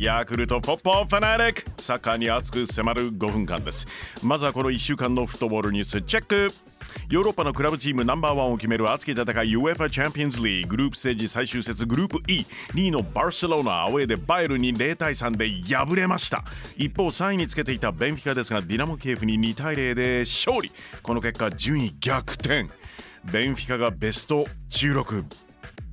ヤクルトポッポファナリック。サッカーに熱く迫る5分間です。まずはこの1週間のフットボールニュースチェック。ヨーロッパのクラブチームナンバーワンを決める熱き戦い UEFA チャンピオンズリーグループステージ最終節グループ E2 位のバルセロナアウェーでバイルに0対3で敗れました。一方3位につけていたベンフィカですがディナモキエフに2対0で勝利。この結果順位逆転。ベンフィカがベスト16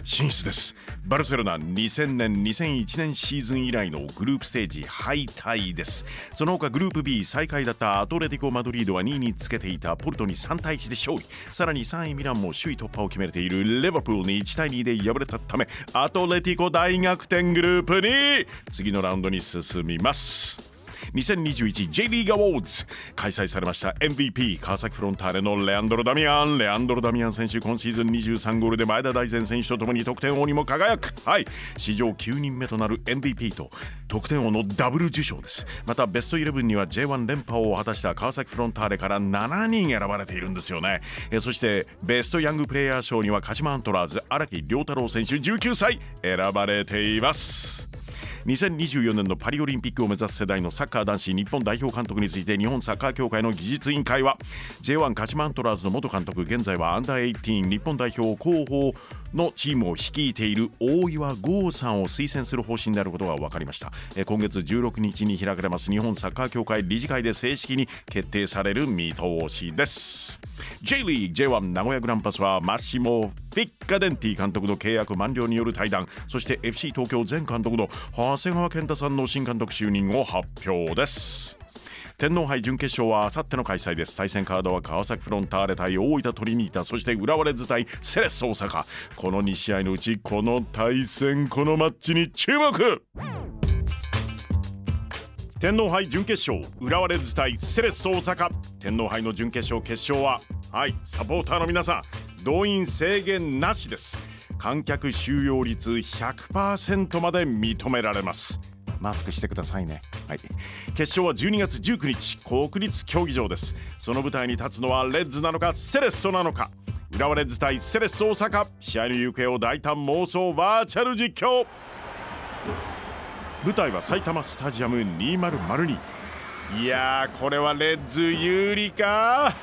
進出です。バルセロナ2000年2001年シーズン以来のグループステージ敗退です。その他グループ B 最下位だったアトレティコ・マドリードは2位につけていたポルトに3対1で勝利。さらに3位ミランも首位突破を決めているレバプールに1対2で敗れたためアトレティコ大逆転グループに次のラウンドに進みます。2021 J リーグアワーズ開催されました MVP 川崎フロンターレのレアンドロ・ダミアン。レアンドロ・ダミアン選手今シーズン23ゴールで前田大然選手とともに得点王にも輝く。はい。史上9人目となる MVP と得点王のダブル受賞です。またベストイレブンには J1 連覇を果たした川崎フロンターレから7人選ばれているんですよね。えそしてベストヤングプレイヤー賞には鹿島アントラーズ荒木亮太郎選手19歳選ばれています。2024年のパリオリンピックを目指す世代のサッカー男子日本代表監督について日本サッカー協会の技術委員会は J1 鹿島アントラーズの元監督現在はアンダー18日本代表広報のチームを率いている大岩剛さんを推薦する方針であることが分かりました。今月16日に開かれます日本サッカー協会理事会で正式に決定される見通しです。J リーグ J1 名古屋グランパスはマッシモ・フィッカデンティ監督の契約満了による対談そして FC 東京前監督の長谷川健太さんの新監督就任を発表です。天皇杯準決勝はあさっての開催です。対戦カードは川崎フロンターレ対大分トリニータ。そして浦和レッズ対セレッソ大阪。この2試合のうちこの対戦このマッチに注目。天皇杯準決勝浦和レッズ対セレッソ大阪。天皇杯の準決勝決勝ははいサポーターの皆さん動員制限なしです。観客収容率100%まで認められます。マスクしてくださいね。はい。決勝は12月19日、国立競技場です。その舞台に立つのはレッズなのか、セレッソなのか。浦和レッズ対セレッソ大阪。試合の行方を大胆妄想バーチャル実況。舞台は埼玉スタジアム2002。いやー、これはレッズ有利か？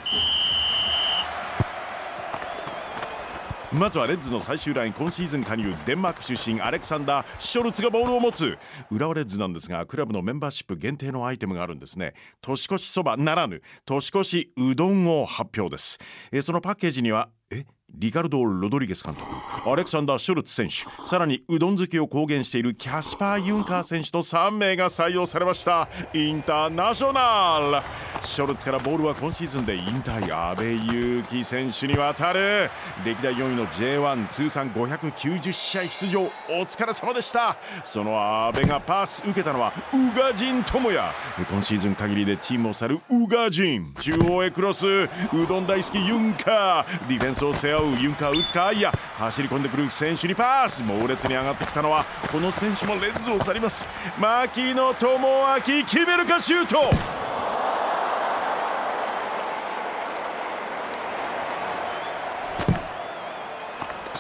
まずはレッズの最終ライン今シーズン加入デンマーク出身アレクサンダー・ショルツがボールを持つ。浦和レッズなんですがクラブのメンバーシップ限定のアイテムがあるんですね。年越しそばならぬ年越しうどんを発表です。えそのパッケージにはえリカルド・ロドリゲス監督アレクサンダー・シュルツ選手さらにうどん好きを公言しているキャスパー・ユンカー選手と3名が採用されました。インターナショナル。ショルツからボールは今シーズンで引退阿部勇樹選手に渡る。歴代4位の J1 通算590試合出場お疲れ様でした。その阿部がパス受けたのはウガジン智也。今シーズン限りでチームを去るウガジン中央へクロス。うどん大好きユンカー。ディフェンスを背負うユンカー打つかいや走り込んでくる選手にパス。猛烈に上がってきたのはこの選手もレンズを去ります。牧野智明決めるかシュート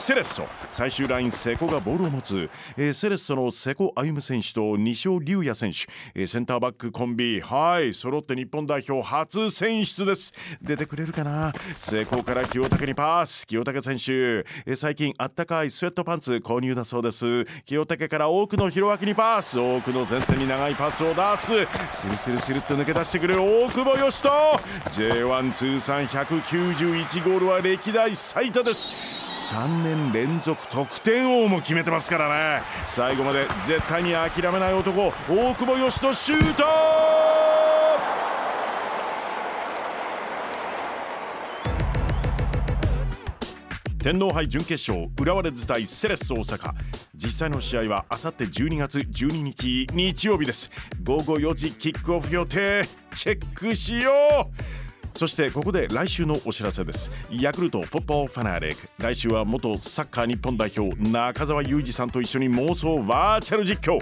セレッソ。最終ライン瀬古がボールを持つ、えー、セレッソの瀬古歩夢選手と西尾龍也選手、えー、センターバックコンビ。はい揃って日本代表初選出です。出てくれるかな？瀬古から清武にパス。清武選手、えー、最近あったかいスウェットパンツ購入だそうです。清武から多くの広脇にパス。多くの前線に長いパスを出す。スルスルスルっと抜け出してくる。大久保嘉人。J1 通算191ゴールは歴代最多です。3年連続得点王も決めてますからね。最後まで絶対に諦めない男大久保嘉人シュート！天皇杯準決勝浦和レッズ対セレッソ大阪。実際の試合はあさって12月12日日曜日です。午後4時キックオフ予定。チェックしよう。そしてここで来週のお知らせです。ヤクルトフォットボーファナリック。来週は元サッカー日本代表中澤裕二さんと一緒に妄想バーチャル実況。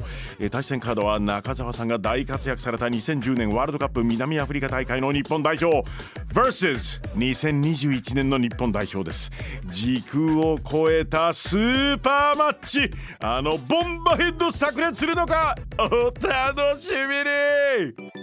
対戦カードは中澤さんが大活躍された2010年ワールドカップ南アフリカ大会の日本代表。vs2021 年の日本代表です。時空を超えたスーパーマッチ。あのボンバヘッド炸裂するのか？お楽しみに！